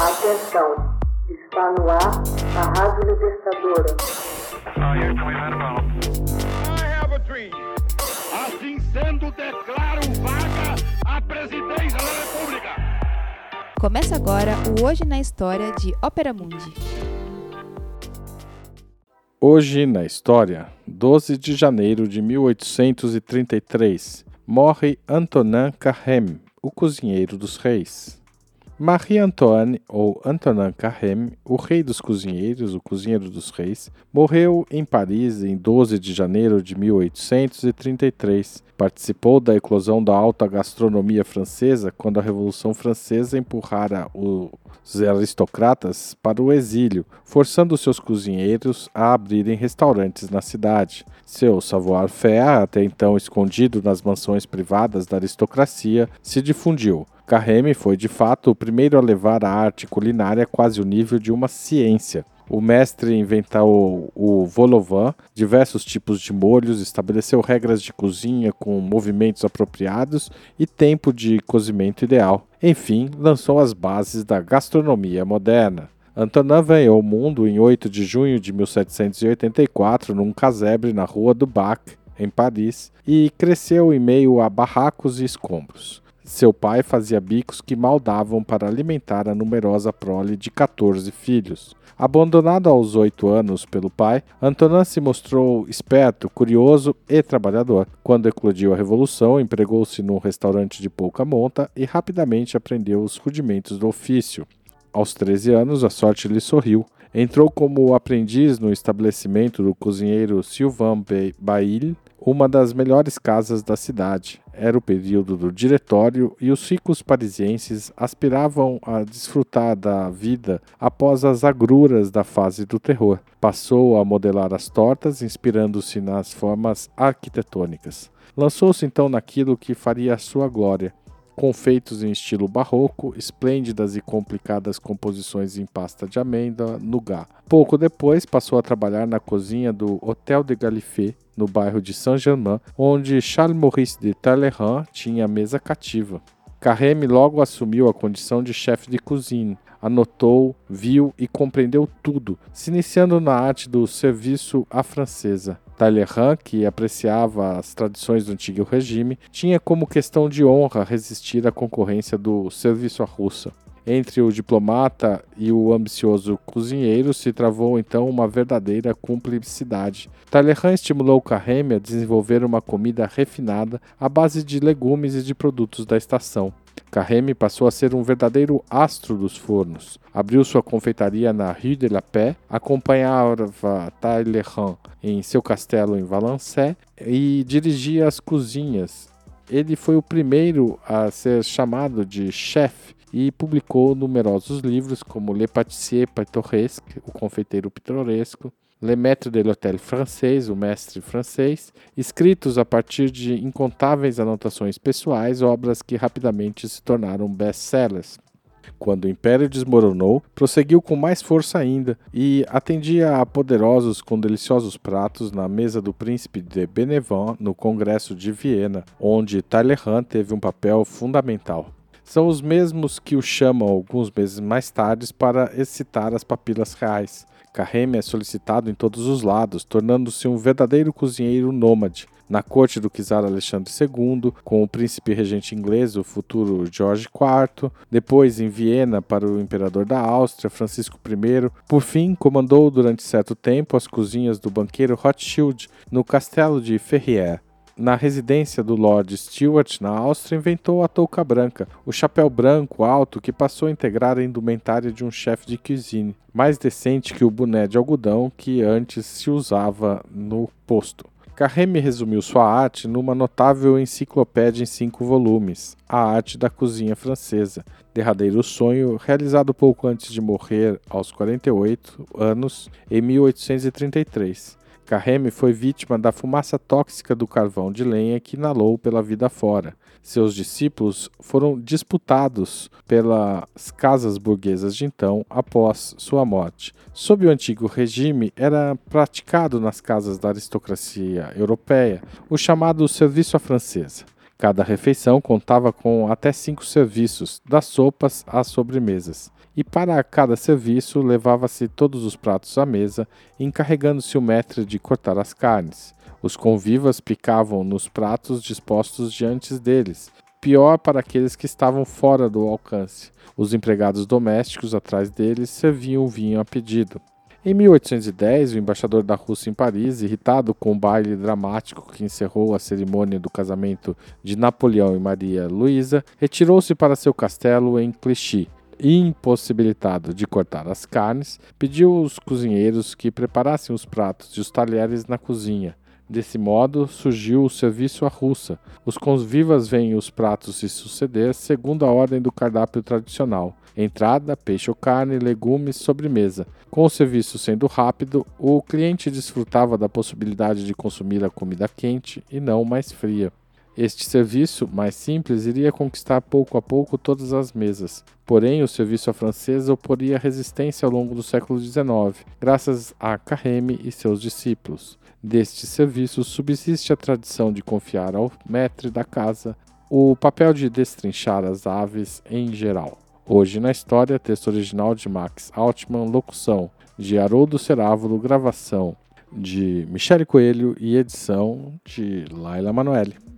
Atenção, está no ar a Rádio Libertadora. Assim sendo, declaro vaga a presidência da República. Começa agora o Hoje na História de Ópera Mundi. Hoje na história, 12 de janeiro de 1833, morre Antonin Carême, o cozinheiro dos reis. Marie-Antoine, ou Antonin Carême, o rei dos cozinheiros, o cozinheiro dos reis, morreu em Paris em 12 de janeiro de 1833. Participou da eclosão da alta gastronomia francesa quando a Revolução Francesa empurrara os aristocratas para o exílio, forçando seus cozinheiros a abrirem restaurantes na cidade. Seu savoir-faire, até então escondido nas mansões privadas da aristocracia, se difundiu. Carême foi de fato o primeiro a levar a arte culinária quase o nível de uma ciência. O mestre inventou o vol diversos tipos de molhos, estabeleceu regras de cozinha com movimentos apropriados e tempo de cozimento ideal. Enfim, lançou as bases da gastronomia moderna. Antonin veio ao mundo em 8 de junho de 1784 num casebre na Rua do Bac, em Paris, e cresceu em meio a barracos e escombros. Seu pai fazia bicos que mal davam para alimentar a numerosa prole de 14 filhos. Abandonado aos oito anos pelo pai, Antonin se mostrou esperto, curioso e trabalhador. Quando eclodiu a Revolução, empregou-se num restaurante de pouca monta e rapidamente aprendeu os rudimentos do ofício. Aos 13 anos, a sorte lhe sorriu. Entrou como aprendiz no estabelecimento do cozinheiro Sylvain Bailly, uma das melhores casas da cidade. Era o período do diretório e os ricos parisienses aspiravam a desfrutar da vida após as agruras da fase do terror. Passou a modelar as tortas, inspirando-se nas formas arquitetônicas. Lançou-se então naquilo que faria a sua glória, confeitos em estilo barroco, esplêndidas e complicadas composições em pasta de amêndoa, nougat. Pouco depois passou a trabalhar na cozinha do Hotel de Galifet, no bairro de Saint-Germain, onde Charles Maurice de Talleyrand tinha mesa cativa. Carême logo assumiu a condição de chefe de cozinha, anotou, viu e compreendeu tudo, se iniciando na arte do serviço à francesa. Talleyrand, que apreciava as tradições do antigo regime, tinha como questão de honra resistir à concorrência do serviço à russa. Entre o diplomata e o ambicioso cozinheiro se travou então uma verdadeira cumplicidade. Talleyrand estimulou Carême a desenvolver uma comida refinada à base de legumes e de produtos da estação. Carême passou a ser um verdadeiro astro dos fornos. Abriu sua confeitaria na Rue de la Paix, acompanhava Talleyrand em seu castelo em Valençay e dirigia as cozinhas. Ele foi o primeiro a ser chamado de chefe e publicou numerosos livros como Le Pâtissier Pittoresque, o confeiteiro pitoresco, Le Maître de l'Hôtel Francês, o mestre francês, escritos a partir de incontáveis anotações pessoais, obras que rapidamente se tornaram best-sellers. Quando o império desmoronou, prosseguiu com mais força ainda e atendia a poderosos com deliciosos pratos na mesa do príncipe de Benevent no Congresso de Viena, onde Talleyrand teve um papel fundamental são os mesmos que o chamam alguns meses mais tarde para excitar as papilas reais. Carreme é solicitado em todos os lados, tornando-se um verdadeiro cozinheiro nômade. Na corte do czar Alexandre II, com o príncipe regente inglês, o futuro George IV, depois em Viena para o imperador da Áustria, Francisco I. Por fim, comandou durante certo tempo as cozinhas do banqueiro Rothschild no castelo de Ferrières na residência do Lord Stuart, na Áustria, inventou a touca branca, o chapéu branco alto que passou a integrar a indumentária de um chefe de cuisine, mais decente que o boné de algodão que antes se usava no posto. Carreme resumiu sua arte numa notável enciclopédia em cinco volumes, A Arte da Cozinha Francesa, derradeiro sonho realizado pouco antes de morrer, aos 48 anos, em 1833. Carreme foi vítima da fumaça tóxica do carvão de lenha que inalou pela vida fora. Seus discípulos foram disputados pelas casas burguesas de então após sua morte. Sob o antigo regime, era praticado nas casas da aristocracia europeia o chamado serviço à francesa. Cada refeição contava com até cinco serviços, das sopas às sobremesas. E para cada serviço levava-se todos os pratos à mesa, encarregando-se o maître de cortar as carnes. Os convivas picavam nos pratos dispostos diante deles, pior para aqueles que estavam fora do alcance. Os empregados domésticos atrás deles serviam o vinho a pedido. Em 1810, o embaixador da Rússia em Paris, irritado com o baile dramático que encerrou a cerimônia do casamento de Napoleão e Maria Luísa, retirou-se para seu castelo em Clichy. Impossibilitado de cortar as carnes, pediu aos cozinheiros que preparassem os pratos e os talheres na cozinha. Desse modo, surgiu o serviço à russa. Os convivas veem os pratos se suceder segundo a ordem do cardápio tradicional: entrada, peixe ou carne, legumes, sobremesa. Com o serviço sendo rápido, o cliente desfrutava da possibilidade de consumir a comida quente e não mais fria. Este serviço, mais simples, iria conquistar pouco a pouco todas as mesas. Porém, o serviço à francesa oporia resistência ao longo do século XIX, graças a Carême e seus discípulos. Deste serviço subsiste a tradição de confiar ao maître da casa o papel de destrinchar as aves em geral. Hoje na história, texto original de Max Altman, locução de Haroldo Cerávulo, gravação de Michele Coelho e edição de Laila Manoeli.